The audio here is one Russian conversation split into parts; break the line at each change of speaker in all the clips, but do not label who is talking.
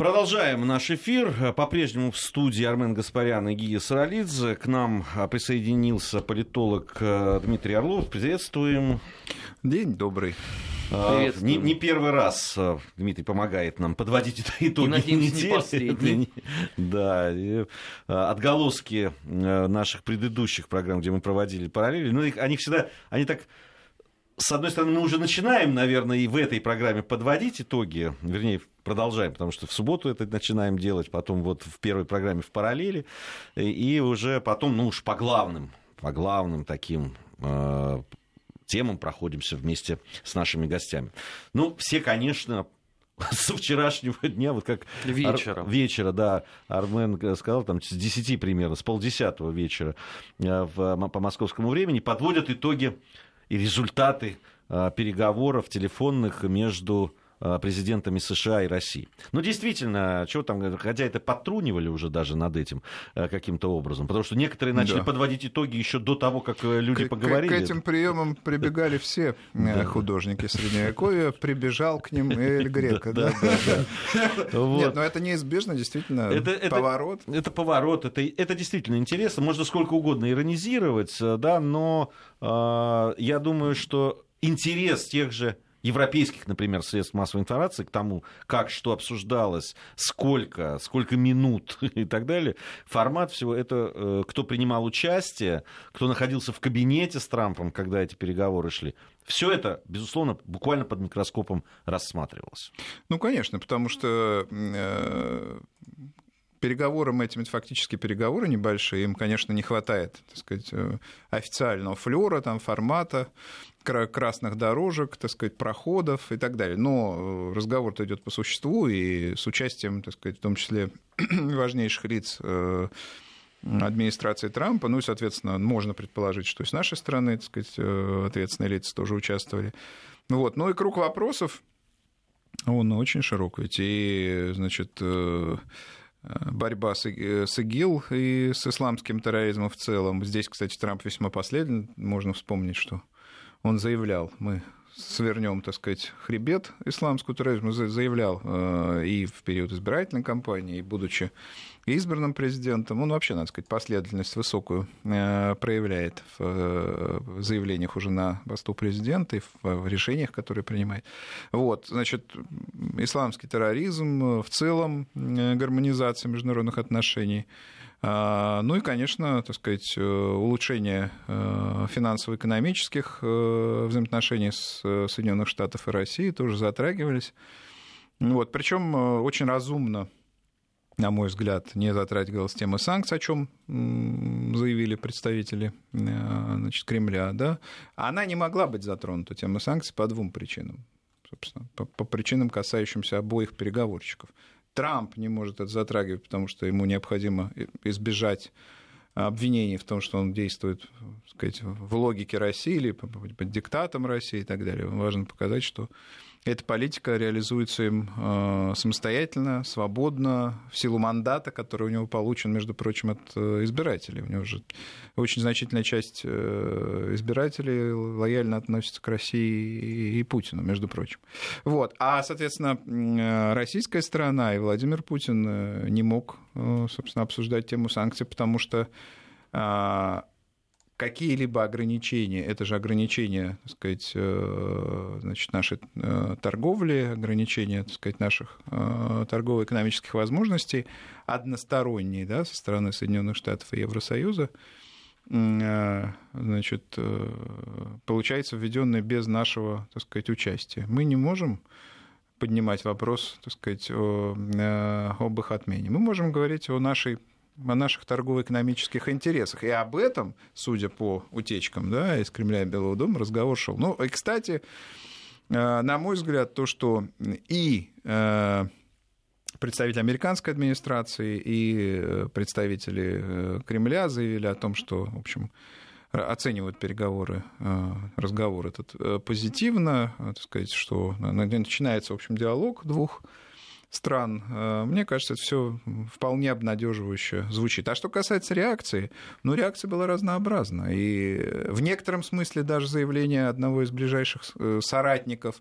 Продолжаем наш эфир. По-прежнему в студии Армен Гаспарян и Гия Саралидзе. К нам присоединился политолог э, Дмитрий Орлов. Приветствуем.
День добрый.
А, не, не первый раз э, Дмитрий помогает нам подводить итоги и,
надеемся, Не последний.
Да, и, а, отголоски э, наших предыдущих программ, где мы проводили параллели, ну, они всегда, они так с одной стороны, мы уже начинаем, наверное, и в этой программе подводить итоги, вернее, продолжаем, потому что в субботу это начинаем делать, потом вот в первой программе в параллели, и уже потом, ну уж по главным, по главным таким э, темам проходимся вместе с нашими гостями. Ну, все, конечно, со вчерашнего дня, вот как...
Вечера.
Ар... Вечера, да. Армен сказал, там, с 10 примерно, с полдесятого вечера э, в, по московскому времени подводят итоги и результаты а, переговоров телефонных между президентами США и России. Ну, действительно, чего там, хотя это подтрунивали уже даже над этим а, каким-то образом, потому что некоторые начали да. подводить итоги еще до того, как э, люди
к,
поговорили.
К, к этим приемам прибегали все э, художники Средневековья, прибежал к ним Эль Грека. Да, да, да. Нет, но это неизбежно, действительно, поворот.
Это поворот, это действительно интересно, можно сколько угодно иронизировать, э, да, но я думаю, что интерес тех же европейских, например, средств массовой информации к тому, как что обсуждалось, сколько, сколько минут и так далее. Формат всего это, э, кто принимал участие, кто находился в кабинете с Трампом, когда эти переговоры шли. Все это, безусловно, буквально под микроскопом рассматривалось.
Ну, конечно, потому что э, переговорам этим, это фактически переговоры небольшие, им, конечно, не хватает, так сказать, э, официального флера, там, формата, красных дорожек, так сказать, проходов и так далее. Но э, разговор-то идет по существу и с участием, так сказать, в том числе важнейших лиц э, администрации Трампа, ну и, соответственно, можно предположить, что и с нашей стороны, так сказать, ответственные лица тоже участвовали. Вот. Ну и круг вопросов, он очень широк, ведь и, значит, борьба с, э, ИГИЛ и с исламским терроризмом в целом. Здесь, кстати, Трамп весьма последовательный. Можно вспомнить, что он заявлял, мы свернем, так сказать, хребет исламского терроризма, заявлял э, и в период избирательной кампании, и будучи избранным президентом, он вообще, надо сказать, последовательность высокую э, проявляет в заявлениях уже на посту президента и в решениях, которые принимает. Вот, значит, исламский терроризм, в целом гармонизация международных отношений, ну и, конечно, так сказать, э, улучшение э, финансово-экономических э, взаимоотношений с Соединенных Штатов и Россией тоже затрагивались. Вот, причем очень разумно на мой взгляд, не затрагивалась тема санкций, о чем заявили представители значит, Кремля, да, она не могла быть затронута, тема санкций, по двум причинам. Собственно, по, по причинам, касающимся обоих переговорщиков. Трамп не может это затрагивать, потому что ему необходимо избежать обвинений в том, что он действует сказать, в логике России или под диктатом России и так далее. Важно показать, что эта политика реализуется им э, самостоятельно, свободно, в силу мандата, который у него получен, между прочим, от э, избирателей. У него же очень значительная часть э, избирателей лояльно относится к России и Путину, между прочим. Вот. А, соответственно, российская сторона и Владимир Путин не мог, собственно, обсуждать тему санкций, потому что какие-либо ограничения, это же ограничения, так сказать, э, значит, нашей э, торговли, ограничения, так сказать, наших э, торгово-экономических возможностей, односторонние, да, со стороны Соединенных Штатов и Евросоюза, значит, получается введенные без нашего, так сказать, участия. Мы не можем поднимать вопрос, так сказать, о, об их отмене. Мы можем говорить о нашей о наших торгово-экономических интересах. И об этом, судя по утечкам да, из Кремля и Белого дома, разговор шел. Ну, и, кстати, э, на мой взгляд, то, что и э, представители американской администрации и э, представители Кремля заявили о том, что, в общем, оценивают переговоры, разговор этот позитивно, так сказать, что начинается, в общем, диалог двух стран, э, мне кажется, это все вполне обнадеживающе звучит. А что касается реакции, ну, реакция была разнообразна. И в некотором смысле даже заявление одного из ближайших э, соратников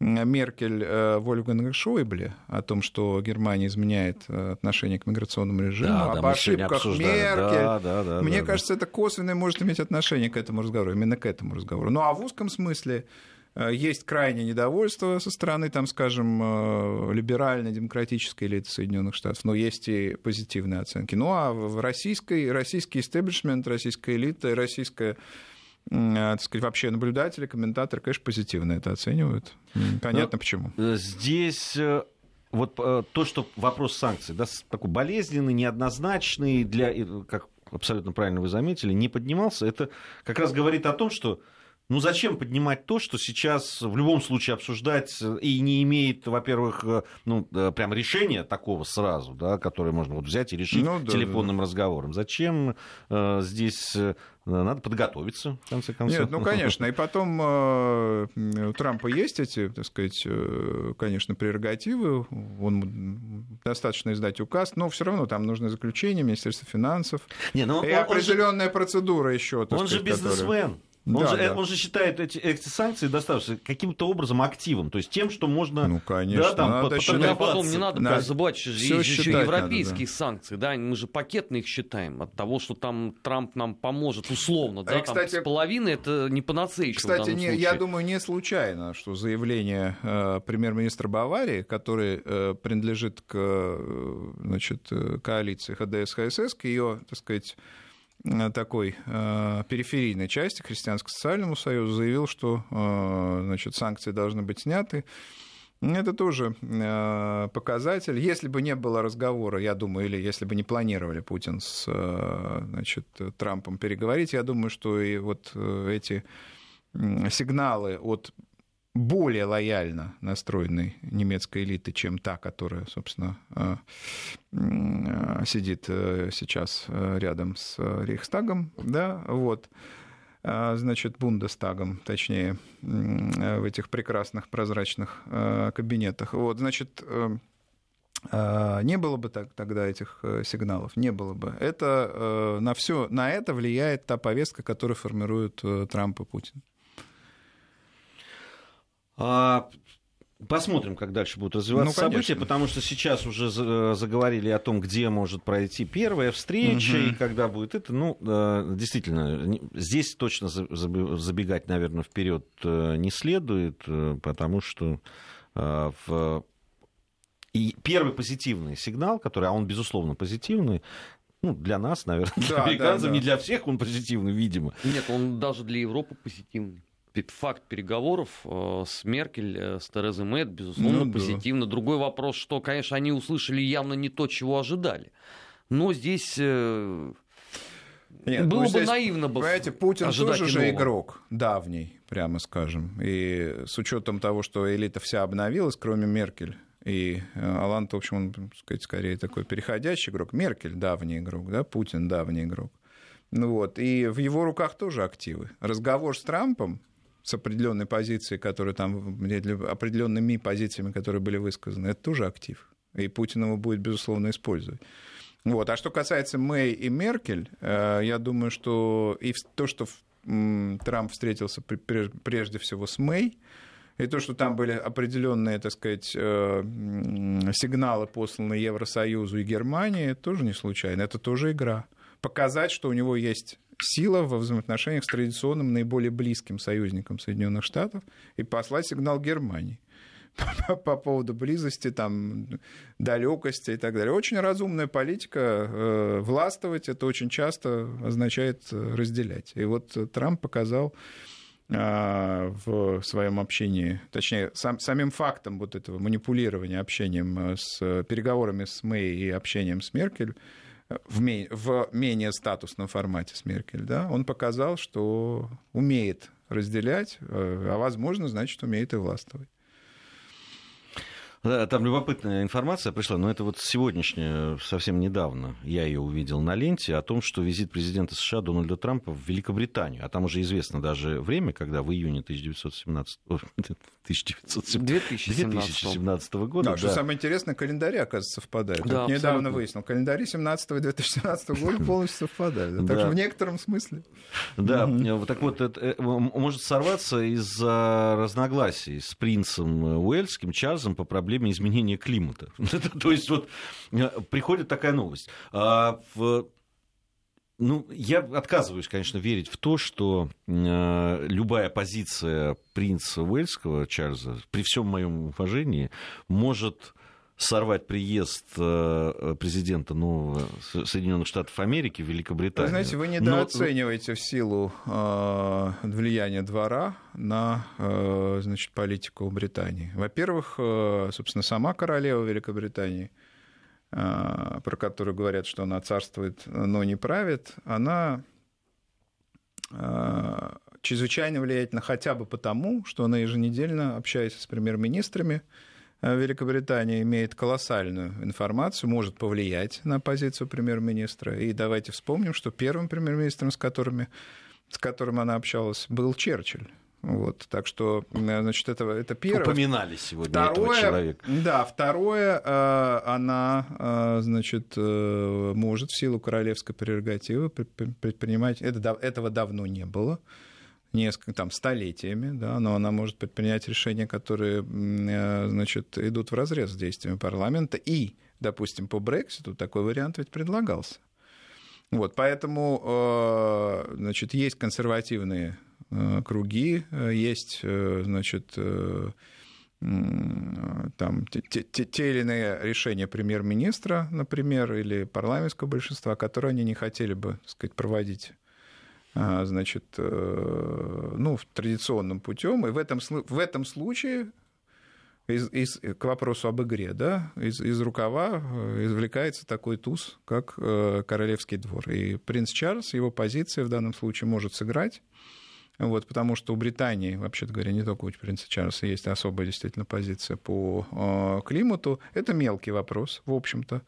Меркель э, Вольфганга Шойбле о том, что Германия изменяет отношение к миграционному режиму, да, об да, ошибках Меркель. Да, да, да, Мне да, кажется, да. это косвенно может иметь отношение к этому разговору, именно к этому разговору. Ну а в узком смысле есть крайнее недовольство со стороны, там, скажем, либеральной демократической элиты Соединенных Штатов, но есть и позитивные оценки. Ну а в российской, российский истеблишмент, российская элита, российская Э, так сказать, вообще наблюдатели, комментаторы, конечно, позитивно это оценивают. Понятно Но почему.
Э, здесь э, вот то, что вопрос санкций, да, такой болезненный, неоднозначный, для, как абсолютно правильно вы заметили, не поднимался, это как раз говорит о том, что ну зачем поднимать то, что сейчас в любом случае обсуждать и не имеет, во-первых, ну, прям решения такого сразу, да, которое можно вот взять и решить ну, да, телефонным да. разговором. Зачем э, здесь надо подготовиться, в конце концов.
Нет, ну, конечно. И потом э, у Трампа есть эти, так сказать, э, конечно, прерогативы. Он достаточно издать указ, но все равно там нужны заключения Министерства финансов. Не, ну, и он, определенная он же, процедура еще.
Он сказать, же бизнесмен. Которая... Он, да, же, да. он же считает эти, эти санкции достаточно каким-то образом активом, то есть тем, что можно...
Ну, конечно, да, там,
надо считать. Потом не надо да. забывать, что есть еще европейские надо, да. санкции, да, мы же пакетно их считаем, от того, что там Трамп нам поможет условно, да, а, кстати, там с половины это не панацея
Кстати, не, я думаю, не случайно, что заявление э, премьер-министра Баварии, который э, принадлежит к э, значит, э, коалиции ХДС-ХСС, к ее, так сказать, Э, такой э, периферийной части Христианско-социальному союзу заявил, что э, значит, санкции должны быть сняты. Это тоже э, показатель. Если бы не было разговора, я думаю, или если бы не планировали Путин с э, значит, Трампом переговорить, я думаю, что и вот э, эти сигналы от более лояльно настроенной немецкой элиты, чем та, которая, собственно, э, э, сидит э, сейчас рядом с Рейхстагом, да, вот, значит, Бундестагом, точнее, в этих прекрасных прозрачных кабинетах. Вот, значит, не было бы так, тогда этих сигналов, не было бы. Это на все, на это влияет та повестка, которую формируют Трамп и Путин.
А, посмотрим, как дальше будут развиваться ну, события, потому что сейчас уже заговорили о том, где может пройти первая встреча угу. и когда будет это. Ну, действительно, здесь точно забегать, наверное, вперед э, не следует, э, потому что э, в... и первый позитивный сигнал, который, а он безусловно позитивный, ну, для нас, наверное, для да, американцев, да, да. не для всех он позитивный, видимо.
Нет, он даже для Европы позитивный факт переговоров э, с Меркель, э, с Терезой Мэй, безусловно, ну, позитивно. Да. Другой вопрос, что, конечно, они услышали явно не то, чего ожидали. Но здесь э, нет, было ну, бы здесь, наивно бы
Понимаете, Путин тоже иного. же игрок давний, прямо скажем. И с учетом того, что элита вся обновилась, кроме Меркель, и Алан, в общем, он, так сказать, скорее такой переходящий игрок. Меркель давний игрок, да, Путин давний игрок. Ну вот, и в его руках тоже активы. Разговор с Трампом с определенной позицией, которая там, определенными позициями, которые были высказаны, это тоже актив. И Путин его будет, безусловно, использовать. Вот. А что касается Мэй и Меркель, э, я думаю, что и то, что Трамп встретился прежде всего с Мэй, и то, что там были определенные, так сказать, э, сигналы посланы Евросоюзу и Германии, тоже не случайно. Это тоже игра. Показать, что у него есть сила во взаимоотношениях с традиционным наиболее близким союзником Соединенных Штатов и послать сигнал Германии по поводу близости, там, далекости и так далее. Очень разумная политика. Э, властвовать это очень часто означает разделять. И вот Трамп показал а, в своем общении, точнее, сам, самим фактом вот этого манипулирования общением с переговорами с Мэй и общением с Меркель, в, ме- в менее статусном формате с Меркель, да, он показал, что умеет разделять, э, а возможно, значит, умеет и властвовать.
Там любопытная информация пришла, но это вот сегодняшняя, совсем недавно я ее увидел на ленте, о том, что визит президента США Дональда Трампа в Великобританию, а там уже известно даже время, когда в июне 1917, 1917, 2017 года...
Да, что самое интересное, календари, оказывается, совпадают. Да, вот недавно выяснил, календари 17 и 2017 года полностью совпадают. Так что в некотором смысле.
Да, так вот, это э, может сорваться из-за разногласий с принцем Уэльским, Чарльзом по проблеме проблеме изменения климата. То есть вот э, приходит такая новость. А ну, я отказываюсь, конечно, верить в то, что э, любая позиция принца Уэльского Чарльза, при всем моем уважении, может сорвать приезд э, президента нового Соединенных Штатов Америки в Великобританию. Вы
знаете, вы недооцениваете Но... в силу э, влияния двора на э, значит, политику Британии. Во-первых, э, собственно, сама королева Великобритании, э, про которую говорят, что она царствует, но не правит, она э, чрезвычайно влиятельна хотя бы потому, что она еженедельно общается с премьер-министрами, Э, Великобритания имеет колоссальную информацию, может повлиять на позицию премьер-министра. И давайте вспомним, что первым премьер-министром, с, которыми, с которым она общалась, был Черчилль. Вот, так что, э, значит, это, это первое.
Упоминали сегодня второе, этого человека.
Да, второе, э, она, значит, может в силу королевской прерогативы предпринимать, это, этого давно не было, несколько, там, столетиями, да, но она может предпринять решения, которые, э, значит, идут в разрез с действиями парламента. И, допустим, по Брекситу такой вариант ведь предлагался. Вот, поэтому, э, значит, есть консервативные э, круги, есть, значит, там, те, те, те или иные решения премьер-министра, например, или парламентского большинства, которые они не хотели бы, так сказать, проводить значит, э, ну, традиционным путем. И в этом, в этом случае из, из, к вопросу об игре, да, из, из рукава э, извлекается такой туз, как э, Королевский двор. И принц Чарльз, его позиция в данном случае может сыграть, вот, потому что у Британии, вообще-то говоря, не только у принца Чарльза есть особая действительно позиция по климату. Это мелкий вопрос, в общем-то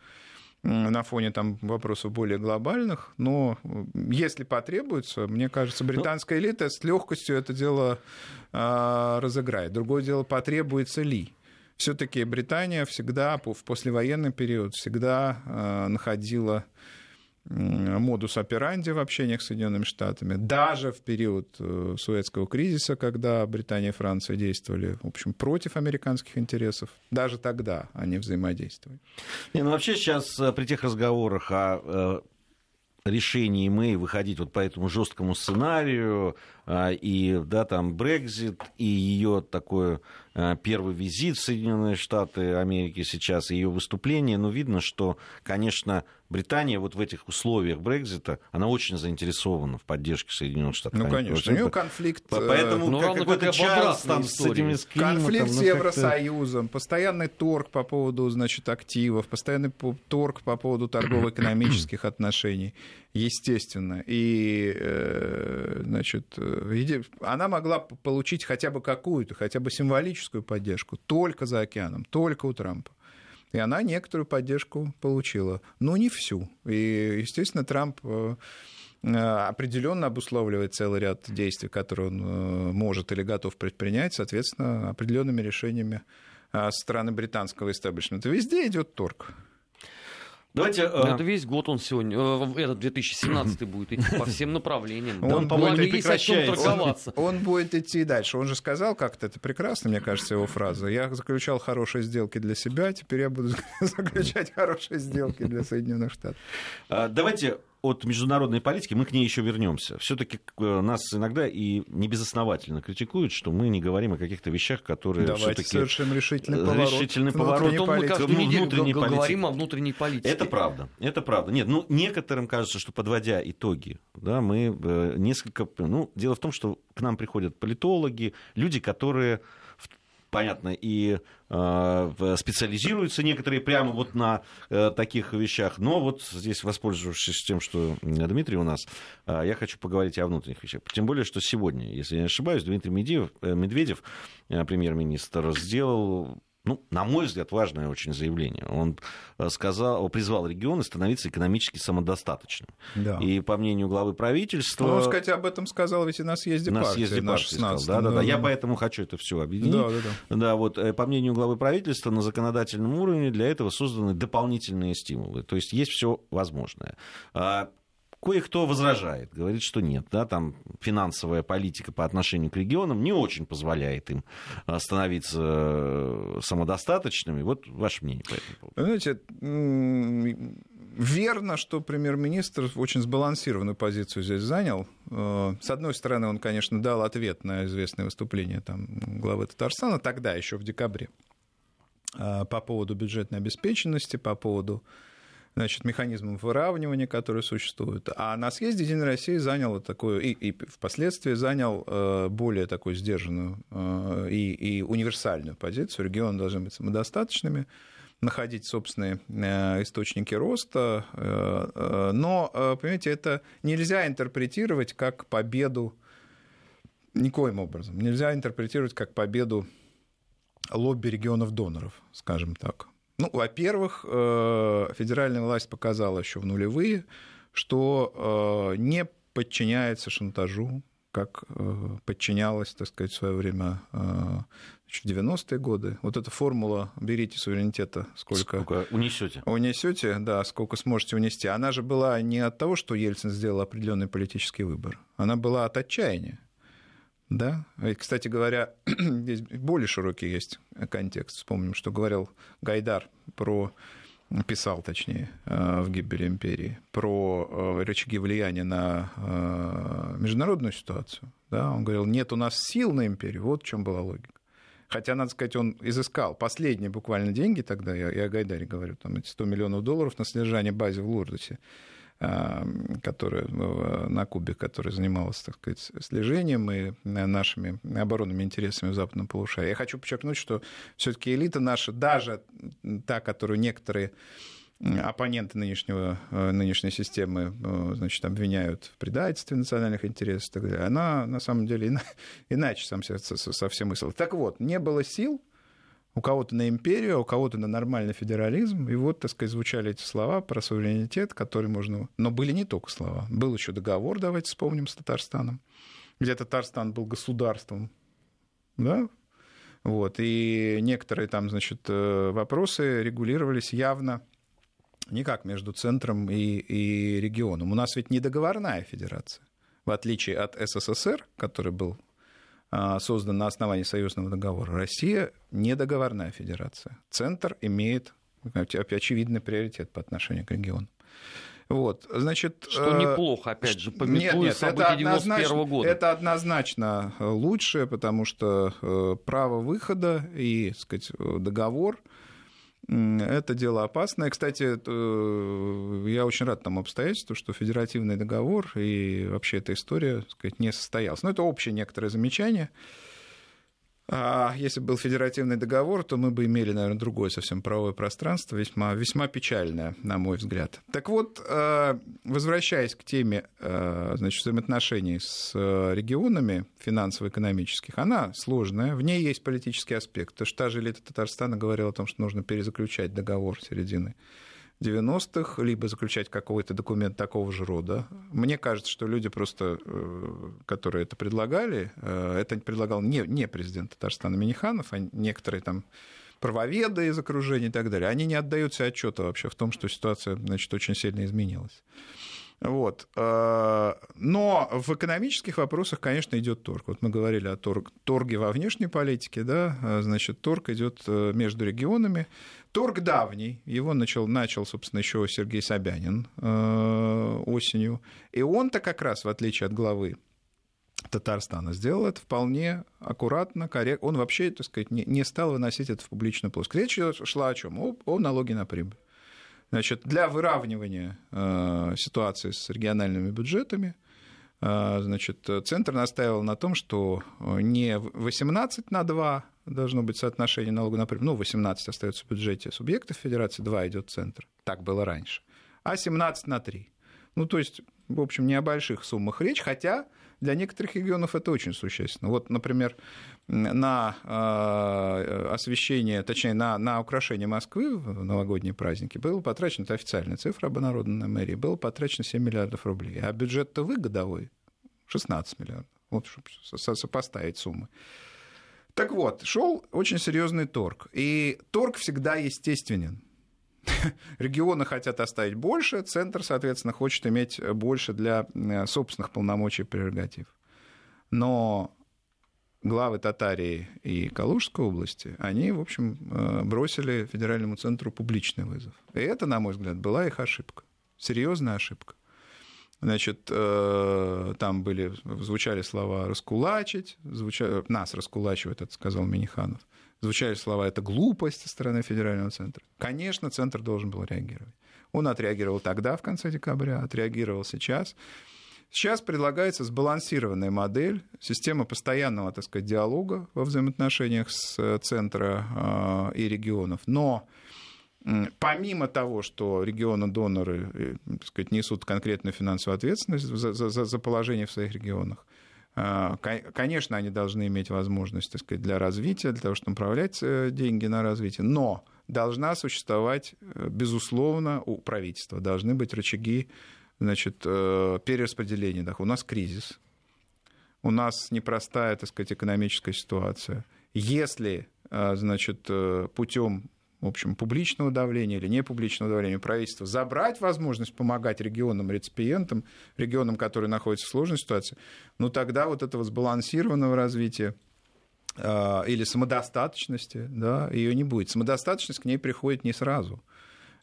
на фоне там вопросов более глобальных, но если потребуется, мне кажется, британская ну, элита с легкостью это дело а, разыграет. Другое дело, потребуется ли. Все-таки Британия всегда в послевоенный период всегда а, находила модус операнди в общениях с Соединенными Штатами. Даже в период э, Суэцкого кризиса, когда Британия и Франция действовали, в общем, против американских интересов, даже тогда они взаимодействовали.
Не, ну вообще сейчас э, при тех разговорах о э, решении Мэй выходить вот по этому жесткому сценарию, и да, там Брекзит, и ее такой первый визит в Соединенные Штаты Америки сейчас, и ее выступление, ну, видно, что, конечно, Британия вот в этих условиях Брекзита, она очень заинтересована в поддержке Соединенных Штатов.
Ну, конечно, у нее конфликт...
Поэтому ну, как, какой-то час там с этими с
климатом, Конфликт ну, с Евросоюзом, постоянный торг по поводу, значит, активов, постоянный торг по поводу торгово-экономических отношений, естественно. И, э, значит, она могла получить хотя бы какую-то, хотя бы символическую поддержку только за океаном, только у Трампа. И она некоторую поддержку получила, но не всю. И, естественно, Трамп э, определенно обусловливает целый ряд действий, которые он э, может или готов предпринять, соответственно, определенными решениями э, со стороны британского истеблишмента. Везде идет торг.
Давайте, э... Это весь год он сегодня, э, этот 2017 будет идти по всем направлениям.
Он, по-моему, не прекращается. Он, он будет идти дальше. Он же сказал как-то, это прекрасно, мне кажется, его фраза. Я заключал хорошие сделки для себя, теперь я буду заключать хорошие сделки для Соединенных Штатов.
А, давайте от международной политики, мы к ней еще вернемся. Все-таки э, нас иногда и небезосновательно критикуют, что мы не говорим о каких-то вещах, которые
Давайте совершим решительный э, поворот.
Решительный поворот.
Потом мы каждую неделю внутренней говорим о внутренней политике.
Это правда, это правда. Нет, ну, некоторым кажется, что подводя итоги, да, мы э, несколько... Ну, дело в том, что к нам приходят политологи, люди, которые понятно, и э, специализируются некоторые прямо вот на э, таких вещах. Но вот здесь, воспользовавшись тем, что Дмитрий у нас, э, я хочу поговорить о внутренних вещах. Тем более, что сегодня, если я не ошибаюсь, Дмитрий Медведев, Медведев премьер-министр, сделал ну, на мой взгляд, важное очень заявление. Он э, сказал, призвал регионы становиться экономически самодостаточным. Да. И по мнению главы правительства... Ну,
он, кстати, об этом сказал ведь и на съезде
на партии. Съезде партии сказал, да, да, да, да. Я поэтому хочу это все объединить. Да, да, да. да, вот э, по мнению главы правительства, на законодательном уровне для этого созданы дополнительные стимулы. То есть есть все возможное. Кое-кто возражает, говорит, что нет, да, там финансовая политика по отношению к регионам не очень позволяет им а, становиться э, самодостаточными. Вот ваше мнение по этому поводу.
Знаете, верно, что премьер-министр очень сбалансированную позицию здесь занял. Э, с одной стороны, он, конечно, дал ответ на известное выступление там, главы Татарстана тогда, еще в декабре, э, по поводу бюджетной обеспеченности, по поводу значит, механизмом выравнивания, которые существуют. А на съезде Единой России занял такую, и, и впоследствии занял э, более такую сдержанную э, и, и универсальную позицию. Регионы должны быть самодостаточными, находить собственные э, источники роста. Но, понимаете, это нельзя интерпретировать как победу никоим образом. Нельзя интерпретировать как победу лобби регионов-доноров, скажем так. Ну, во-первых, э, федеральная власть показала еще в нулевые, что э, не подчиняется шантажу, как э, подчинялась, так сказать, в свое время в 90-е годы. Вот эта формула «берите суверенитета, сколько,
сколько унесете.
Унесете, да, сколько сможете унести. Она же была не от того, что Ельцин сделал определенный политический выбор. Она была от отчаяния. Да, и, кстати говоря, здесь более широкий есть контекст. Вспомним, что говорил Гайдар про писал, точнее, э, в «Гибели империи», про э, рычаги влияния на э, международную ситуацию. Да? Он говорил, нет у нас сил на империю, вот в чем была логика. Хотя, надо сказать, он изыскал последние буквально деньги тогда, я, я о Гайдаре говорю, там эти 100 миллионов долларов на содержание базы в Лурдосе которая на Кубе, которая занималась, так сказать, слежением и нашими оборонными интересами в западном полушарии. Я хочу подчеркнуть, что все-таки элита наша, даже та, которую некоторые оппоненты нынешнего, э, нынешней системы э, значит, обвиняют в предательстве национальных интересов и так далее, она на самом деле иначе сам совсем мыслила. Так вот, не было сил у кого-то на империю, а у кого-то на нормальный федерализм. И вот, так сказать, звучали эти слова про суверенитет, которые можно... Но были не только слова. Был еще договор, давайте вспомним, с Татарстаном, где Татарстан был государством, да, вот, и некоторые там, значит, э, вопросы регулировались явно не как между центром и, и регионом. У нас ведь не договорная федерация, в отличие от СССР, который был создан на основании союзного договора. Россия не договорная федерация. Центр имеет очевидный приоритет по отношению к региону. Вот, значит,
что э, неплохо, опять же, пометуя нет, нет, события 91 года.
Это однозначно лучше, потому что э, право выхода и, так сказать, договор это дело опасное. Кстати, я очень рад тому обстоятельству, что федеративный договор и вообще эта история так сказать, не состоялась. Но это общее некоторое замечание. А если бы был федеративный договор, то мы бы имели, наверное, другое совсем правовое пространство, весьма, весьма печальное, на мой взгляд. Так вот, э, возвращаясь к теме э, значит, взаимоотношений с э, регионами финансово-экономических, она сложная, в ней есть политический аспект. То, что та же элита Татарстана говорила о том, что нужно перезаключать договор середины 90-х, либо заключать какой-то документ такого же рода. Мне кажется, что люди просто, э, которые это предлагали, э, это предлагал не, не президент Татарстана Миниханов, а некоторые там правоведы из окружения и так далее, они не отдают себе отчета вообще в том, что ситуация значит, очень сильно изменилась. Вот. Э, но в экономических вопросах, конечно, идет торг. Вот мы говорили о торг, торге во внешней политике, да, значит, торг идет между регионами. Торг давний, его начал, начал собственно, еще Сергей Собянин э, осенью. И он-то как раз, в отличие от главы Татарстана, сделал это вполне аккуратно, корректно. Он вообще, так сказать, не, не стал выносить это в публичную плоскость. Речь шла о чем? О, о налоге на прибыль. Значит, для выравнивания э, ситуации с региональными бюджетами э, значит, Центр настаивал на том, что не 18 на 2, должно быть соотношение налога на прибыль. Ну, 18 остается в бюджете субъектов федерации, 2 идет в центр. Так было раньше. А 17 на 3. Ну, то есть, в общем, не о больших суммах речь, хотя для некоторых регионов это очень существенно. Вот, например, на э, освещение, точнее, на, на украшение Москвы в новогодние праздники было потрачено, это официальная цифра обнародованная на мэрии, было потрачено 7 миллиардов рублей. А бюджет-то вы годовой 16 миллиардов. Вот, чтобы сопоставить суммы. Так вот, шел очень серьезный торг. И торг всегда естественен. Регионы хотят оставить больше, центр, соответственно, хочет иметь больше для э, собственных полномочий и прерогатив. Но главы Татарии и Калужской области, они, в общем, э, бросили федеральному центру публичный вызов. И это, на мой взгляд, была их ошибка. Серьезная ошибка. Значит, э, там были, звучали слова «раскулачить», звучали, нас раскулачивают, это сказал Миниханов. Звучали слова «это глупость» со стороны федерального центра. Конечно, центр должен был реагировать. Он отреагировал тогда, в конце декабря, отреагировал сейчас. Сейчас предлагается сбалансированная модель, система постоянного, так сказать, диалога во взаимоотношениях с э, центра э, и регионов. Но помимо того, что регионы-доноры э, так сказать, несут конкретную финансовую ответственность за, за, за положение в своих регионах, а, Конечно, они должны иметь возможность так сказать, для развития, для того, чтобы направлять э, деньги на развитие, но должна существовать, э, безусловно, у правительства должны быть рычаги значит, перераспределения доходов. У нас кризис, у нас непростая так сказать, экономическая ситуация. Если значит, путем в общем, публичного давления или не публичного давления правительства, забрать возможность помогать регионам-реципиентам, регионам, которые находятся в сложной ситуации, ну тогда вот этого сбалансированного развития э, или самодостаточности, да, ее не будет. Самодостаточность к ней приходит не сразу.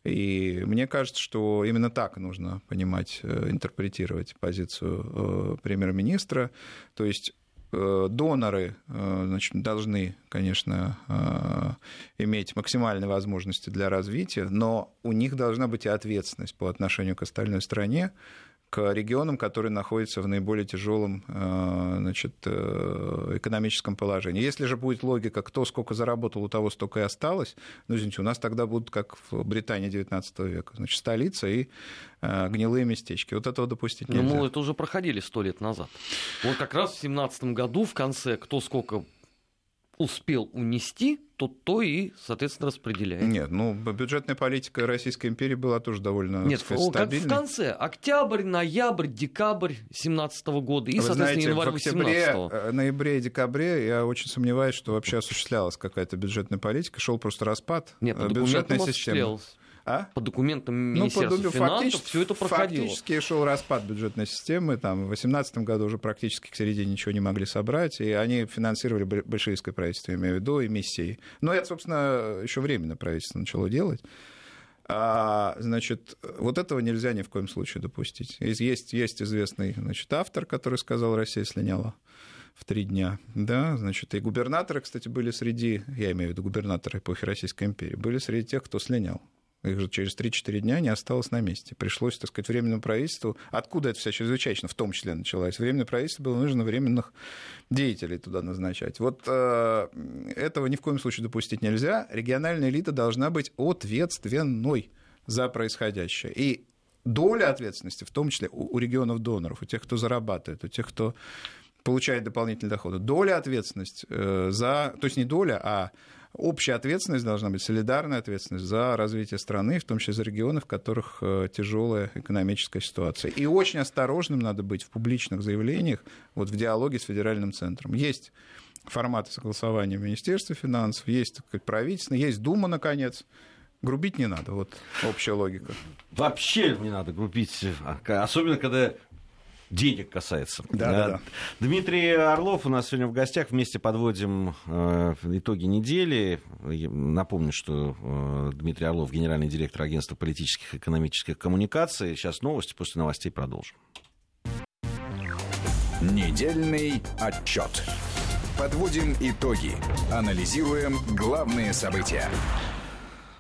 И мне кажется, что именно так нужно понимать, э, интерпретировать позицию э, премьер-министра. То есть доноры э, значит, должны, конечно, э, иметь максимальные возможности для развития, но у них должна быть и ответственность по отношению к остальной стране, к регионам, которые находятся в наиболее тяжелом э, значит, э, экономическом положении. Если же будет логика, кто сколько заработал, у того столько и осталось, ну, извините, у нас тогда будут, как в Британии XIX века, значит, столица и э, гнилые местечки. Вот этого допустить нельзя.
Ну, мы это уже проходили сто лет назад. Вот как раз в 17 году в конце кто сколько успел унести, то то и, соответственно, распределяет.
Нет, ну, бюджетная политика Российской империи была тоже довольно
Нет, сказать, стабильной. Как в конце. Октябрь, ноябрь, декабрь 17 года и, Вы соответственно, знаете, январь 18
в октябре, ноябре и декабре я очень сомневаюсь, что вообще осуществлялась какая-то бюджетная политика. Шел просто распад
Нет, по бюджетной системы. А? По документам Министерства ну, по, финансов все это проходило.
Фактически шел распад бюджетной системы. Там, в 2018 году уже практически к середине ничего не могли собрать. И они финансировали большевистское правительство, я имею в виду, эмиссии. Но это, собственно, еще временно правительство начало делать. А, значит, вот этого нельзя ни в коем случае допустить. Есть, есть известный значит, автор, который сказал, Россия слиняла в три дня. Да, значит, и губернаторы, кстати, были среди, я имею в виду губернаторы эпохи Российской империи, были среди тех, кто слинял. Их же через 3-4 дня не осталось на месте. Пришлось, так сказать, временному правительству... Откуда это вся чрезвычайно в том числе началась? Временное правительство было нужно временных деятелей туда назначать. Вот э, этого ни в коем случае допустить нельзя. Региональная элита должна быть ответственной за происходящее. И доля ответственности, в том числе у, у регионов-доноров, у тех, кто зарабатывает, у тех, кто получает дополнительные доходы, доля ответственности э, за... То есть не доля, а общая ответственность должна быть, солидарная ответственность за развитие страны, в том числе за регионы, в которых э, тяжелая экономическая ситуация. И очень осторожным надо быть в публичных заявлениях, вот в диалоге с федеральным центром. Есть форматы согласования в Министерстве финансов, есть правительство, есть Дума, наконец, Грубить не надо, вот общая логика.
Вообще не надо грубить, а, особенно когда денег касается. Да, да, да. Дмитрий Орлов у нас сегодня в гостях. Вместе подводим э, итоги недели. Напомню, что э, Дмитрий Орлов, генеральный директор агентства политических и экономических коммуникаций. Сейчас новости, после новостей продолжим.
Недельный отчет. Подводим итоги. Анализируем главные события.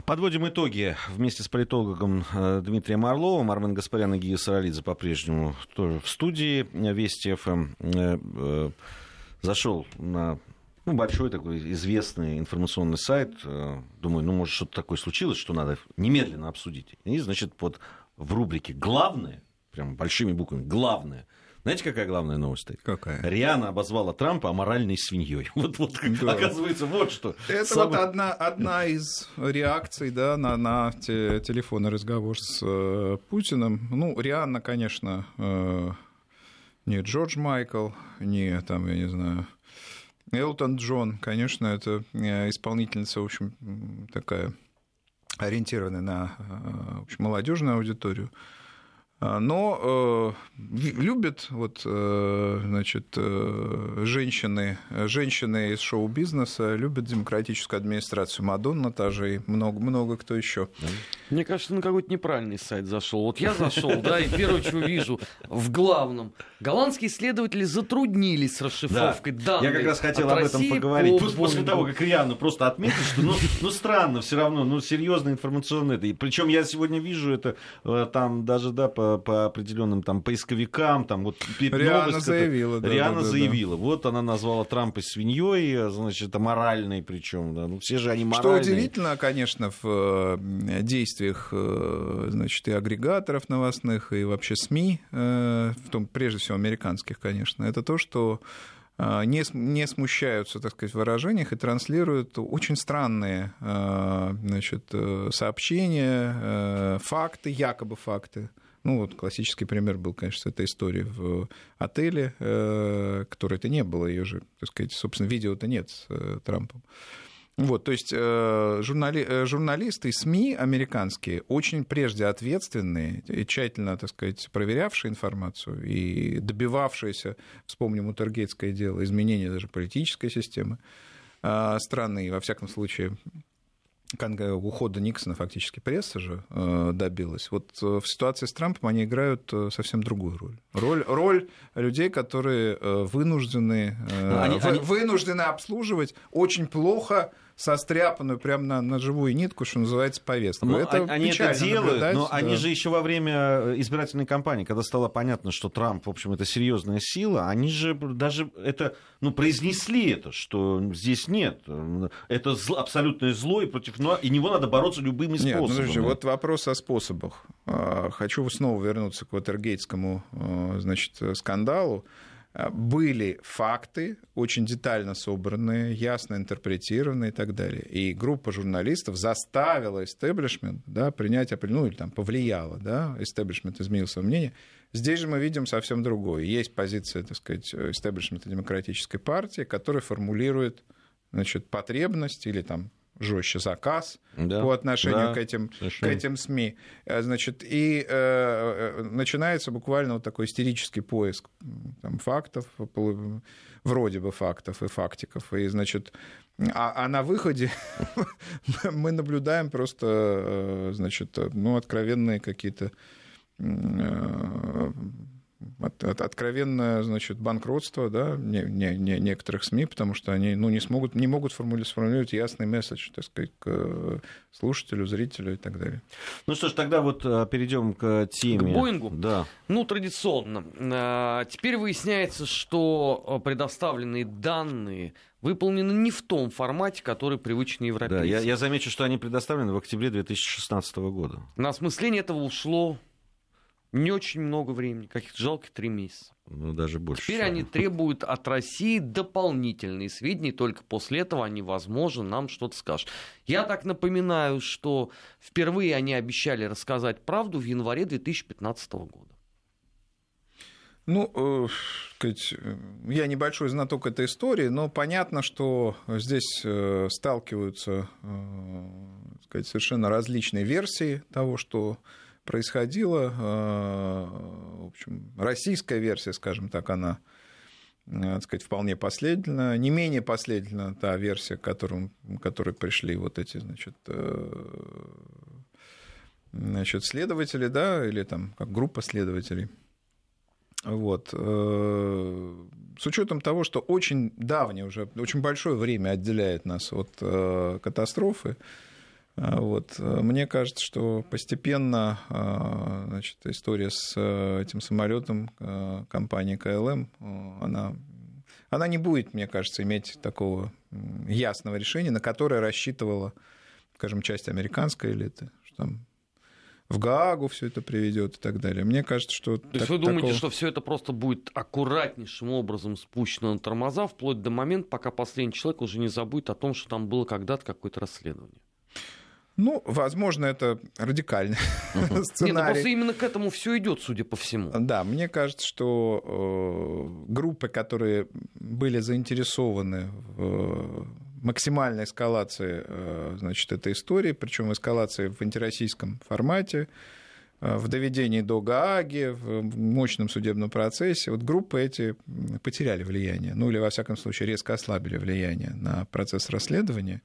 Подводим итоги вместе с политологом э, Дмитрием Орловым. Армен Гаспарян и Гия Саралидзе по-прежнему тоже в студии Вести ФМ. Э, э, зашел на ну, большой такой известный информационный сайт. Думаю, ну, может, что-то такое случилось, что надо немедленно обсудить. И, значит, под, в рубрике «Главное» прям большими буквами, главное. Знаете, какая главная новость стоит?
Какая?
Риана обозвала Трампа аморальной свиньей. Вот, вот
Да.
оказывается, вот что.
Это
Самое-
вот одна, одна из реакций да, на, на те- телефонный разговор с э, Путиным. Ну, Рианна, конечно, э, не Джордж Майкл, не там, я не знаю, Элтон Джон, конечно, это э, исполнительница, в общем, такая ориентированная на э, в общем, молодежную аудиторию. А, Но э, любят вот, э, значит, э, женщины, женщины из шоу-бизнеса любят демократическую администрацию. Мадонна та же и много, много кто еще.
Мне кажется, на какой-то неправильный сайт зашел. Вот я зашел, да, и первое, что вижу, в главном. Голландские исследователи затруднились с расшифровкой
Да,
данных.
я как раз хотел
от
об этом поговорить.
по
после того, как Риану просто отметил, что ну, ну странно все равно, ну серьезно информационно это. И причем я сегодня вижу это э, там даже да по, по определенным там поисковикам, там вот
Риана
новость,
заявила, да,
Риана
да, да,
заявила. Вот она назвала Трампа свиньей, значит, аморальной причем. Да. Ну все же они
Что
моральные.
удивительно, конечно, в э, действиях э, значит, и агрегаторов новостных, и вообще СМИ, э, в том, прежде всего американских, конечно, это то, что э, не, не смущаются, так сказать, в выражениях и транслируют очень странные э, значит, э, сообщения, э, факты, якобы факты. Ну, вот классический пример был, конечно, с этой историей в отеле, э, которой это не было, ее же, так сказать, собственно, видео-то нет с э, Трампом. Вот, то есть э, журнали, э, журналисты и СМИ американские очень прежде ответственные и тщательно, так сказать, проверявшие информацию и добивавшиеся, вспомним Утергейтское дело, изменения даже политической системы э, страны, во всяком случае, ухода Никсона фактически пресса же э, добилась. Вот э, в ситуации с Трампом они играют э, совсем другую роль. Роль, роль людей, которые вынуждены,
Ну, они-
вы-
они-
вынуждены обслуживать очень плохо состряпанную прямо на, на живую нитку, что называется, повестку.
Ну,
это
они- они это делают, но
да.
они же еще во время э, избирательной кампании, когда стало понятно, что Трамп, в общем, это серьезная сила, они же даже это, ну, произнесли это, что здесь нет, э, это зл- абсолютное зло, и против него, и него надо бороться любыми
Нет, ну,
способами.
подожди, вот вопрос о способах. А, Хочу снова вернуться к Ватергейтскому э, значит, скандалу. А, Были факты, очень детально собранные, ясно интерпретированные и так далее. И группа журналистов заставила истеблишмент да, принять ну или там повлияла, да, истеблишмент изменил свое мнение. Здесь же мы видим совсем другое. Есть позиция, так сказать, истеблишмента демократической партии, которая формулирует значит, потребность или там жестче заказ
Да,
по отношению
да,
к, этим, к этим СМИ. Э, Значит, и э, э, начинается буквально вот такой истерический поиск там, фактов, вроде бы фактов и фактиков. И, значит, а, а на выходе мы наблюдаем просто, э, значит, ну, откровенные какие-то э, от- от- откровенное, значит, банкротство, да, не, не- не- некоторых СМИ, потому что они, ну, не смогут, не могут формули- сформулировать ясный месседж, так сказать, к э, слушателю, зрителю и так далее.
Ну что ж, тогда вот э, перейдем к теме.
К Боингу?
Да.
Ну, традиционно. А, Теперь выясняется, что предоставленные данные выполнены не в том формате, который привычен
Да,
европейцам.
я, я замечу, что они предоставлены в октябре 2016 года.
На осмысление этого ушло не очень много времени, каких-то жалких три месяца.
Ну, даже больше.
Теперь они требуют от России дополнительные сведения, только после этого они, возможно, нам что-то скажут. Я так напоминаю, что впервые они обещали рассказать правду в январе 2015 года.
Ну, э, сказать, э, я небольшой знаток этой истории, но понятно, что здесь э, сталкиваются э, сказать, совершенно различные версии того, что происходило. Э, В общем, российская версия, скажем так, она так сказать, вполне последовательна. Не менее последовательна та версия, к которым, к которой пришли вот эти, значит, э, значит, следователи, да, или там как группа следователей. Вот. э, С учетом того, что очень давнее уже, очень большое время отделяет нас от э, катастрофы, а, вот. э, Мне кажется, что постепенно э, значит, история с э, этим самолетом компании КЛМ, она, она не будет, мне кажется, иметь такого ясного решения, на которое рассчитывала, скажем, часть американской элиты, что там в Гаагу все это приведет и так далее. Мне кажется, что...
То есть вы думаете, такого... что все это просто будет аккуратнейшим образом спущено на тормоза, вплоть до момента, пока последний человек уже не забудет о том, что там было когда-то какое-то расследование?
Ну, возможно, это радикальный uh-huh. сценарий. Нет,
просто именно к этому все идет, судя по всему.
Да, мне кажется, что э, группы, которые были заинтересованы в максимальной эскалации э, значит, этой истории, причем эскалации в антироссийском формате, э, в доведении до Гааги, в мощном судебном процессе, вот группы эти потеряли влияние, ну или, во всяком случае, резко ослабили влияние на процесс расследования.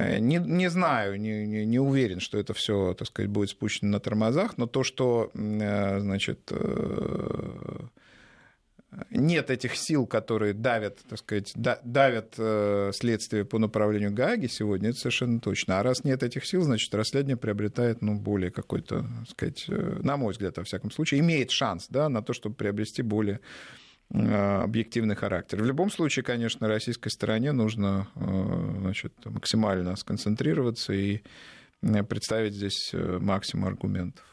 Э, не, не знаю, не, не, не уверен, что это все, так сказать, будет спущено на тормозах, но то, что, э, значит, э, нет этих сил, которые давят, так сказать, давят следствие по направлению Гааги сегодня, это совершенно точно. А раз нет этих сил, значит, расследование приобретает, ну, более какой-то, так сказать, на мой взгляд, во всяком случае, имеет шанс, да, на то, чтобы приобрести более объективный характер. В любом случае, конечно, российской стороне нужно э, значит, максимально сконцентрироваться и э, представить здесь максимум аргументов.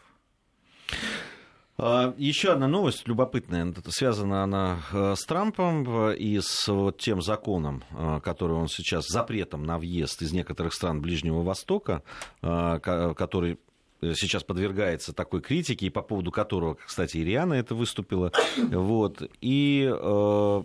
А, Еще одна новость любопытная, связана она с Трампом и с тем законом, который он сейчас, запретом на въезд из некоторых стран Ближнего Востока, который сейчас подвергается такой критике, и по поводу которого, кстати, Ириана это выступила. Вот. И э,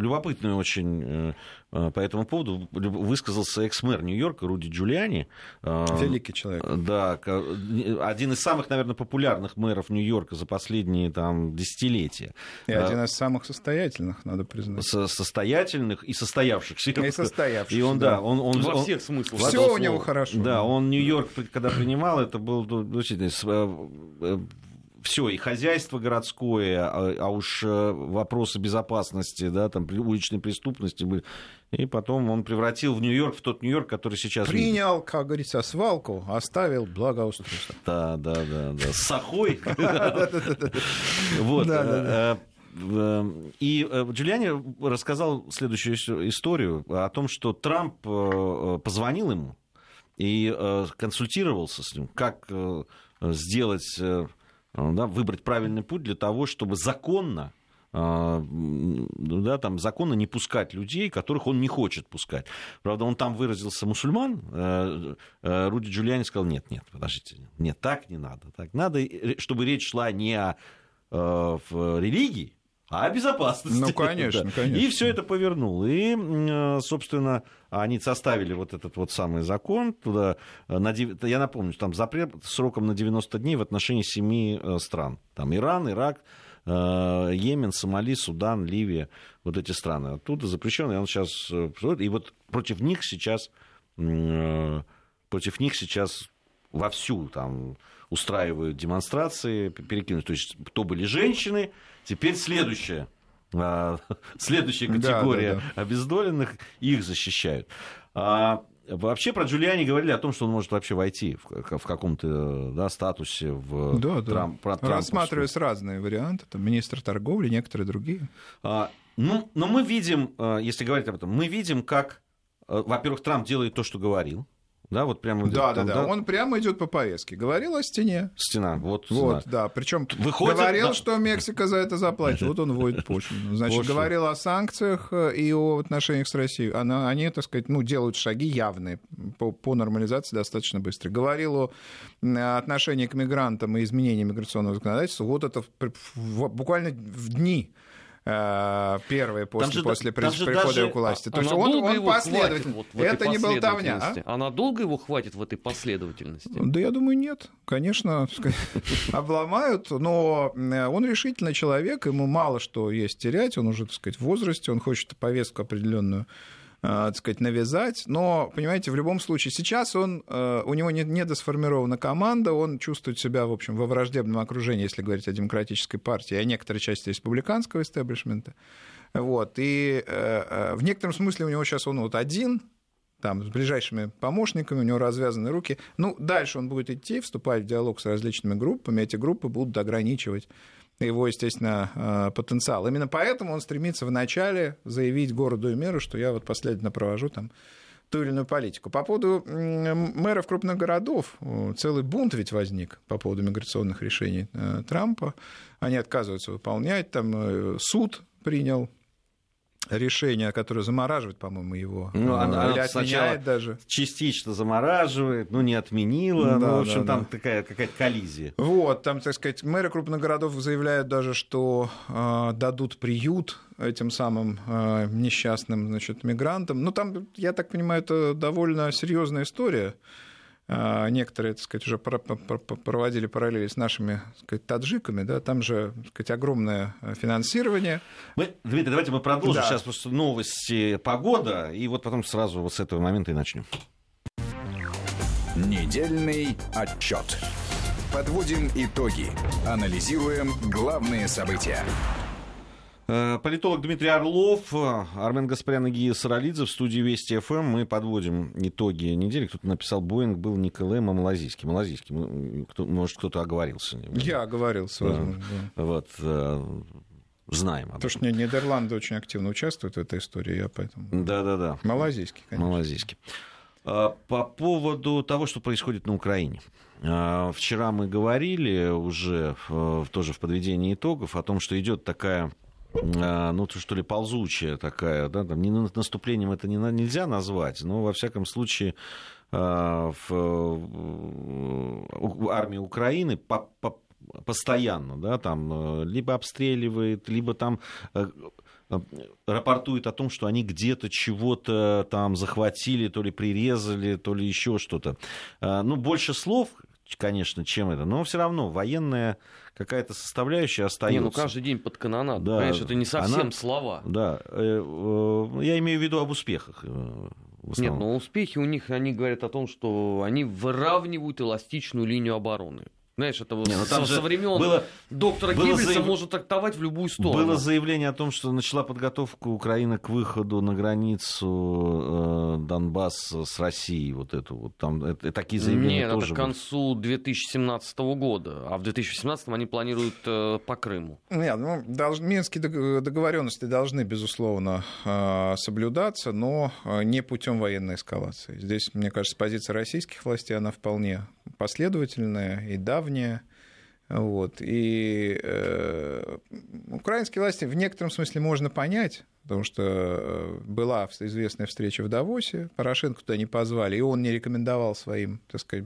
любопытную очень э, э, по этому поводу высказался экс-мэр Нью-Йорка Руди Джулиани.
Э, Великий человек.
Да, один из самых, наверное, популярных мэров Нью-Йорка за последние там, десятилетия.
И один из самых состоятельных, надо признать.
состоятельных и состоявшихся.
И состоявшихся.
И он, да, он, он,
Во
он,
всех смыслах.
Все у него хорошо.
Да, он Нью-Йорк, когда принимал, это был действительно все, и хозяйство городское, а, а уж э, вопросы безопасности, да, там, уличной преступности были. И потом он превратил в Нью-Йорк в тот Нью-Йорк, который сейчас...
Принял, как говорится, свалку, оставил благоустройство.
Да, да, да, да. С сахой. Вот. Э, э, и Джулиани рассказал следующую историю о том, что Трамп позвонил ему и консультировался с ним, как сделать Э, да, выбрать правильный путь для того, чтобы законно э, да, там законно не пускать людей, которых он не хочет пускать. Правда, он там выразился мусульман, э, Руди Джулиани сказал, нет, нет, подождите, нет, так не надо. Так надо, чтобы речь шла не о в религии, а о безопасности.
Ну, конечно, да. конечно.
И все это повернул. И, собственно, они составили вот этот вот самый закон. Туда, э, на, я напомню, там запрет сроком на 90 дней в отношении семи э, стран. Там Иран, Ирак, э, Йемен, Сомали, Судан, Ливия, вот эти страны. Оттуда запрещен, и он сейчас... И вот против них сейчас... Против них сейчас вовсю там устраивают демонстрации, перекинуть. То есть, кто были женщины, теперь следующее. А, следующая категория да, да, да. обездоленных, их защищают. А, Вообще про Джулиани говорили о том, что он может вообще войти в, в каком-то да, статусе в
да, Трамп, да. Рассматриваются разные варианты, там министр торговли, некоторые другие.
А, ну, но мы видим, а, если говорить об этом, мы видим, как, а, во-первых, Трамп делает то, что говорил. Да, вот прямо.
Да, там, да, да, Он прямо идет по повестке. Говорил о стене.
Стена, вот.
Вот, стена. да. Причем Выходит, говорил, да. что Мексика за это заплатит. Вот он вводит пошлину. Значит, Пошлин. говорил о санкциях э, и о отношениях с Россией. Она, они, так сказать, ну, делают шаги явные по, по нормализации достаточно быстро. Говорил о отношении к мигрантам и изменении миграционного законодательства. Вот это буквально в дни первые после, же, после прихода даже, к власти.
То есть он, он последовательный. Вот Это не болтовня. А? а надолго его хватит в этой последовательности?
Да я думаю, нет. Конечно, обломают, но э, он решительный человек, ему мало что есть терять, он уже, так сказать, в возрасте, он хочет повестку определенную Э, так сказать, навязать. Но, понимаете, в любом случае, сейчас он, э, у него недосформирована команда, он чувствует себя, в общем, во враждебном окружении, если говорить о демократической партии, о некоторой части республиканского истеблишмента. Вот. И э, в некотором смысле у него сейчас он вот один, там, с ближайшими помощниками, у него развязаны руки. Ну, дальше он будет идти, вступать в диалог с различными группами, эти группы будут ограничивать его, естественно, э, потенциал. Именно поэтому он стремится вначале заявить городу и миру, что я вот последовательно провожу там ту или иную политику. По поводу мэров крупных городов, целый бунт ведь возник по поводу миграционных решений э, Трампа. Они отказываются выполнять, там э, суд принял решение, которое замораживает, по-моему, его.
Ну, она,
или отменяет даже.
Частично замораживает, ну, не отменила. Да, ну, в общем, да, там да. такая какая-то коллизия.
Вот, там, так сказать, мэры крупных городов заявляют даже, что э, дадут приют этим самым э, несчастным, значит, мигрантам. Ну, там, я так понимаю, это довольно серьезная история. А, некоторые, так сказать, уже проводили параллели с нашими так сказать, таджиками, да, там же так сказать, огромное финансирование.
Мы, Дмитрий, давайте мы продолжим. Да. Сейчас просто новости, погода, и вот потом сразу вот с этого момента и начнем.
Недельный отчет. Подводим итоги. Анализируем главные события.
Э, политолог Дмитрий Орлов, э, Армен Гаспарян и Гия Саралидзе в студии Вести ФМ. Мы подводим итоги недели. Кто-то написал, Боинг был не KLM, а малазийский. Малазийский. Кто, может, кто-то оговорился.
Я оговорился, возможно.
Да. Вот э, знаем.
Потому что Нидерланды очень активно участвуют в этой истории, я поэтому...
Да-да-да.
Малазийский, конечно.
Малазийский. По поводу того, что происходит на Украине. Вчера мы говорили уже тоже в подведении итогов о том, что идет такая ну, то, что ли, ползучая такая, да, там, не наступлением это не, нельзя назвать, но, во всяком случае, а, в, в армии Украины по, по, постоянно, да, там, э, либо обстреливает, либо там э, э, рапортует о том, что они где-то чего-то там захватили, то ли прирезали, то ли еще что-то. А, ну, больше слов, конечно, чем это, но все равно военная какая-то составляющая остается. Не,
ну каждый день под канонаду, да, понимаешь, это не совсем она, слова.
Да, э, э, я имею в виду об успехах. Э,
Нет, но успехи у них, они говорят о том, что они выравнивают эластичную линию обороны. Знаешь, это Не, ну, со, со времен было, доктора было Геббельса заяв... может трактовать в любую сторону.
Было заявление о том, что начала подготовку Украины к выходу на границу э, Донбасса с Россией. Вот это вот там это, такие заявления
Нет,
тоже.
это к концу 2017 года, а в 2018 они планируют э, по Крыму.
Нет, ну долж... минские договоренности должны безусловно э, соблюдаться, но э, не путем военной эскалации. Здесь, мне кажется, позиция российских властей она вполне последовательная и давняя. Вот. И э, украинские власти в некотором смысле можно понять, потому что э, была известная встреча в Давосе, Порошенко туда не позвали, и он не рекомендовал своим, так сказать,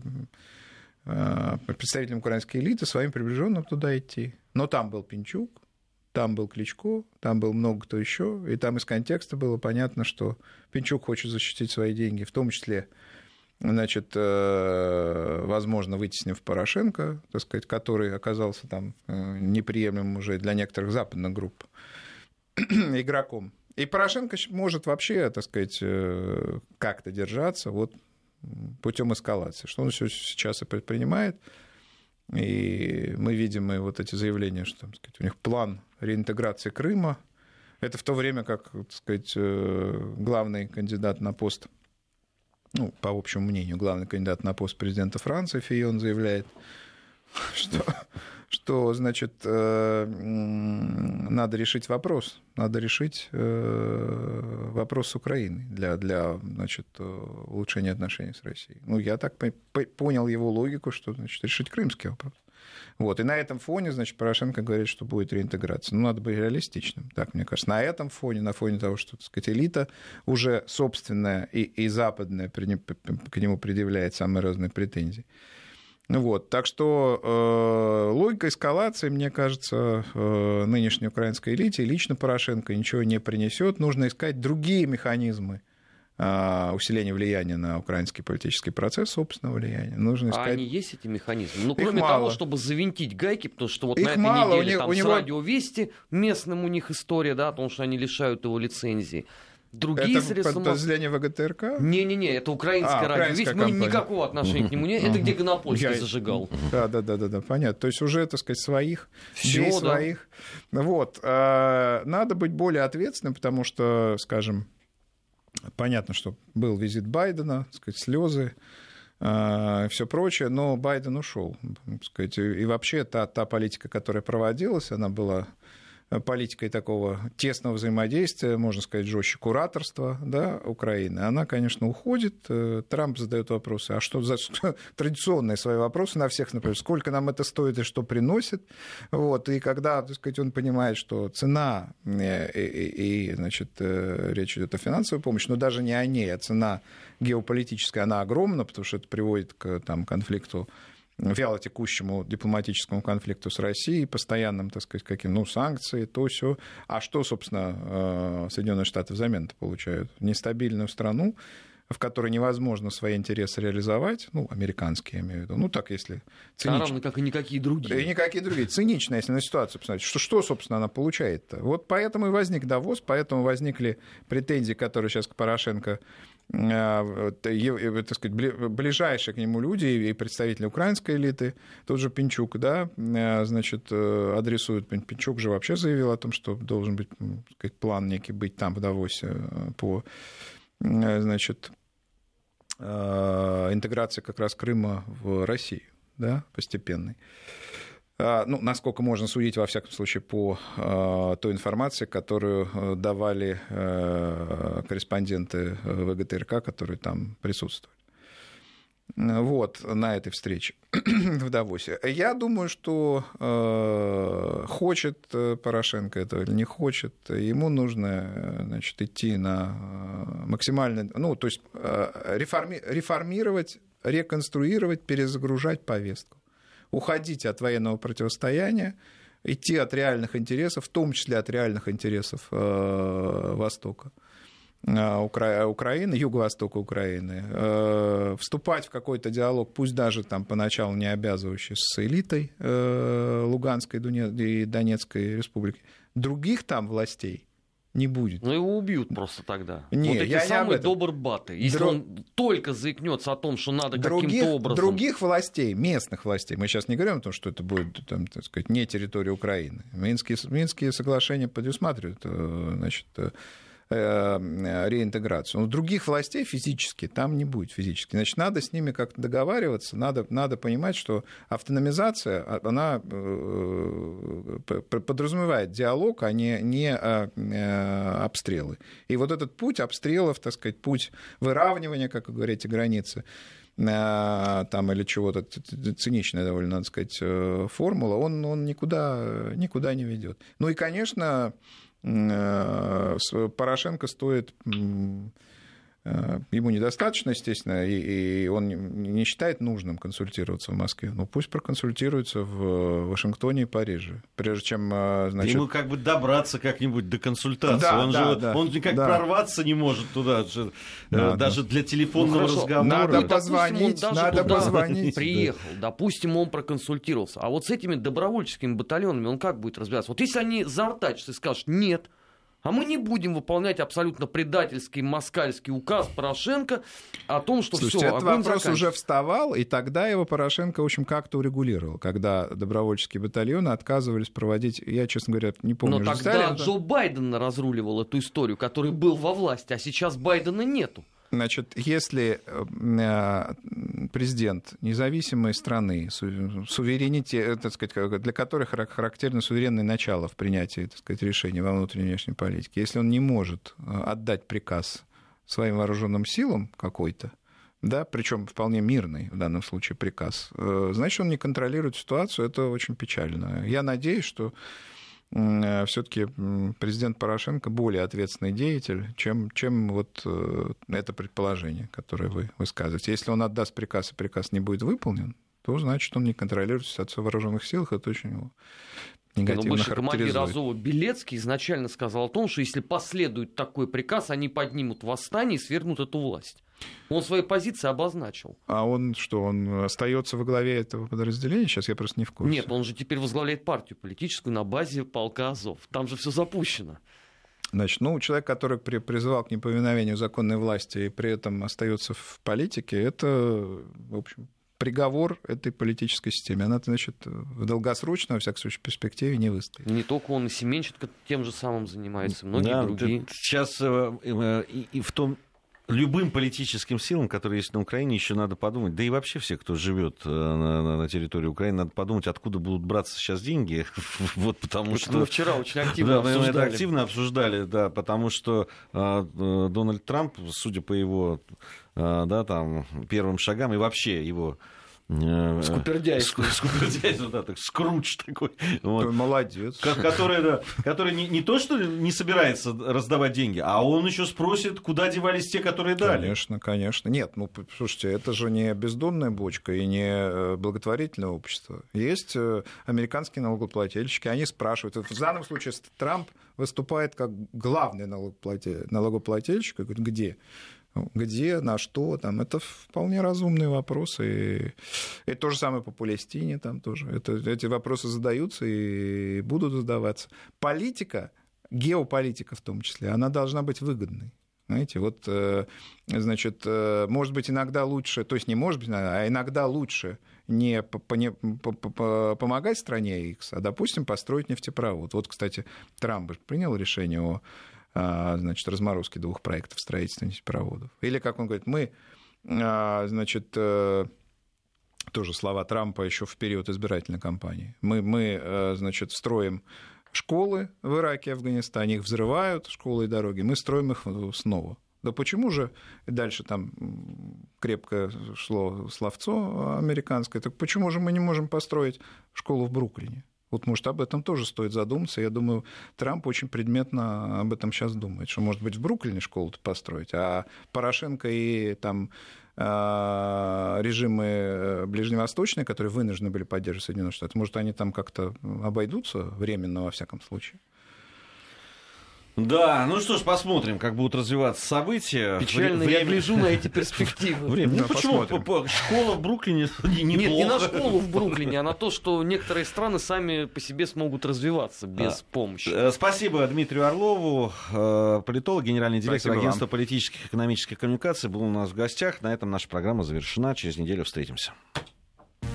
э, представителям украинской элиты, своим приближенным туда идти. Но там был Пинчук, там был Кличко, там был много кто еще, и там из контекста было понятно, что Пинчук хочет защитить свои деньги, в том числе значит, э, возможно, вытеснив Порошенко, так сказать, который оказался там э, неприемлемым уже для некоторых западных групп игроком. И Порошенко может вообще, так сказать, э, как-то держаться вот путем эскалации, что он сейчас и предпринимает. И мы видим и вот эти заявления, что так сказать, у них план реинтеграции Крыма. Это в то время как, так сказать, главный кандидат на пост ну, по общему мнению, главный кандидат на пост президента Франции, Фион заявляет, что, что значит, э, надо решить вопрос, надо решить э, вопрос с Украиной для, для значит, улучшения отношений с Россией. Ну, я так понял его логику, что значит, решить крымский вопрос. Вот. И на этом фоне, значит, Порошенко говорит, что будет реинтеграция. Ну, надо быть реалистичным, так мне кажется. На этом фоне, на фоне того, что, так сказать, элита уже собственная и, и западная к нему предъявляет самые разные претензии. Ну вот, так что э, логика эскалации, мне кажется, э, нынешней украинской элите, лично Порошенко ничего не принесет. Нужно искать другие механизмы усиление влияния на украинский политический процесс, собственного влияния. Нужно
искать... А они есть эти механизмы? Ну, кроме того, чтобы завинтить гайки, потому что вот Их на этой
мало.
неделе
у
там
у
с
него...
радио Вести местным у них история, да, потому что они лишают его лицензии. Другие
это
средства...
подразделение ВГТРК?
Не-не-не, это украинское а, радио. Ведь мы никакого отношения к нему нет. Это где Гонопольский Я... зажигал.
Да, да, да, да, да, понятно. То есть уже, так сказать, своих, Всё, да. своих. Вот. А, надо быть более ответственным, потому что, скажем, Понятно, что был визит Байдена, так сказать, слезы, а, все прочее, но Байден ушел. Сказать, и вообще та, та политика, которая проводилась, она была политикой такого тесного взаимодействия, можно сказать, жестче кураторства да, Украины, она, конечно, уходит. Э, Трамп задает вопросы, а что за традиционные свои вопросы на всех, например, сколько нам это стоит и что приносит. Вот, и когда так сказать, он понимает, что цена, э, и, и, и значит, э, речь идет о финансовой помощи, но даже не о ней, а цена геополитическая, она огромна, потому что это приводит к там, конфликту вялотекущему дипломатическому конфликту с Россией, постоянным, так сказать, каким, ну, санкции, то все. А что, собственно, э, Соединенные Штаты взамен получают? Нестабильную страну, в которой невозможно свои интересы реализовать, ну, американские, я имею в виду, ну, так, если
цинично. А равно как и никакие другие.
И никакие другие. Цинично, если на ситуацию посмотреть. Что, что собственно, она получает-то? Вот поэтому и возник Давос, поэтому возникли претензии, которые сейчас к Порошенко так сказать, ближайшие к нему люди и представители украинской элиты, тот же Пинчук, да, а, значит, э, адресуют. Пинчук же вообще заявил о том, что должен быть сказать, план некий быть там в Давосе э, по, э, значит, интеграции как раз Крыма в Россию, да, постепенной. А, ну, насколько можно судить, во всяком случае, по а, той информации, которую э, давали э, корреспонденты ВГТРК, которые там присутствовали. Вот, на этой встрече в Давосе. Я думаю, что э, хочет Порошенко этого или не хочет, ему нужно значит, идти на максимально, ну, то есть реформи, реформировать, реконструировать, перезагружать повестку уходить от военного противостояния, идти от реальных интересов, в том числе от реальных интересов э, Востока. Э, Укра... Украины, юго-востока Украины, э, вступать в какой-то диалог, пусть даже там поначалу не обязывающий с элитой Луганской и Донецкой республики, других там властей не будет.
Ну, его убьют просто тогда.
Не,
вот эти
я
самые добрбаты. Если Друг... он только заикнется о том, что надо каким-то образом...
Других властей, местных властей, мы сейчас не говорим о том, что это будет, там, так сказать, не территория Украины. Минские, Минские соглашения предусматривают э, значит, Э, реинтеграцию. Но других властей физически там не будет физически. Значит, надо с ними как-то договариваться, надо, надо понимать, что автономизация, а, она э, подразумевает диалог, а не, не э, обстрелы. И вот этот путь обстрелов, так сказать, путь выравнивания, как вы говорите, границы, там или чего-то циничная довольно, надо сказать, формула, он, он никуда, никуда не ведет. Ну и, конечно, Э, Порошенко стоит Э, ему недостаточно, естественно, и, и он не считает нужным консультироваться в Москве. Ну, пусть проконсультируется в Вашингтоне и Париже, прежде чем, э,
значит... Ему как бы добраться как-нибудь до консультации. Да, он да, же да, он никак да. прорваться не может туда, э, да, даже да. для телефонного ну, разговора.
Надо позвонить, допустим, надо позвонить.
Приехал, допустим, он проконсультировался. А вот с этими добровольческими батальонами он как будет разбираться? Вот если они заортачатся и скажут «нет», а мы не будем выполнять абсолютно предательский москальский указ Порошенко о том, что
все, этот вопрос уже вставал, и тогда его Порошенко, в общем, как-то урегулировал, когда добровольческие батальоны отказывались проводить, я, честно говоря, не помню.
Но тогда Джо Байден разруливал эту историю, который был во власти, а сейчас Байдена нету.
Значит, если э, президент независимой страны, суверенитет, э, так сказать, для которой характерно суверенное начало в принятии так сказать, решений во внутренней и внешней политике, если он не может э, отдать приказ своим вооруженным силам какой-то, да, причем вполне мирный в данном случае приказ, значит, он не контролирует ситуацию, это очень печально. Я надеюсь, что все-таки президент Порошенко более ответственный деятель, чем, чем вот э, это предположение, которое вы высказываете. Если он отдаст приказ, и приказ не будет выполнен, то значит, он не контролирует ситуацию в вооруженных силах, это очень его негативно Но бывший командир
Азова Белецкий изначально сказал о том, что если последует такой приказ, они поднимут восстание и свергнут эту власть. Он свои позиции обозначил.
А он что, он остается во главе этого подразделения? Сейчас я просто не в курсе.
Нет, он же теперь возглавляет партию политическую на базе полка Азов. Там же все запущено.
Значит, ну, человек, который призывал к неповиновению законной власти и при этом остается в политике, это, в общем, приговор этой политической системе. Она, значит, в долгосрочной, во всяком случае, перспективе не выстоит.
Не только он, и Семенченко тем же самым занимается, многие да, другие.
Сейчас э, э, и в том любым политическим силам, которые есть на Украине, еще надо подумать, да и вообще все, кто живет э, на, на территории Украины, надо подумать, откуда будут браться сейчас деньги. вот потому что...
Мы вчера очень активно
да,
обсуждали.
Мы это активно обсуждали, да, потому что э, Дональд Трамп, судя по его э, да, там, первым шагам и вообще его
Э, скупердяйство.
Скупердяйство, да, так, скруч такой.
Вот. Молодец.
Который, да, который не, не то, что не собирается раздавать деньги, а он еще спросит, куда девались те, которые дали.
Конечно, конечно. Нет, ну, слушайте, это же не бездонная бочка и не э, благотворительное общество. Есть э, американские налогоплательщики, они спрашивают. В данном случае Трамп выступает как главный налогоплательщик, говорит, где? Где, на что, там, это вполне разумные вопросы. И, и то же самое по Палестине там тоже. Это, эти вопросы задаются и будут задаваться. Политика, геополитика в том числе, она должна быть выгодной. Знаете, вот, э, значит, э, может быть, иногда лучше, то есть не может быть, а иногда лучше не, помогать стране X, а, допустим, построить нефтепровод. Вот, кстати, Трамп принял решение о значит, разморозки двух проектов строительства нефтепроводов. Или, как он говорит, мы, а, значит, э, тоже слова Трампа еще в период избирательной кампании. Мы, мы э, значит, строим школы в Ираке и Афганистане, их взрывают, школы и дороги, мы строим их снова. Да почему же дальше там крепко шло словцо американское, так почему же мы не можем построить школу в Бруклине? Вот, может, об этом тоже стоит задуматься. Я думаю, Трамп очень предметно об этом сейчас думает, что, может быть, в Бруклине школу построить, а Порошенко и там а, режимы э, ближневосточные, которые вынуждены были поддерживать Соединенные Штаты, может, они там как-то обойдутся временно, во всяком случае?
Да, ну что ж, посмотрим, как будут развиваться события.
Печально Время... я гляжу на эти перспективы.
Время. Ну, почему? Школа в Бруклине неплохо. Нет,
не на школу в Бруклине, а на то, что некоторые страны сами по себе смогут развиваться без а. помощи.
Э, спасибо Дмитрию Орлову, э, политолог, генеральный директор Спасибо агентства вам. политических и экономических коммуникаций, был у нас в гостях. На этом наша программа завершена. Через неделю встретимся.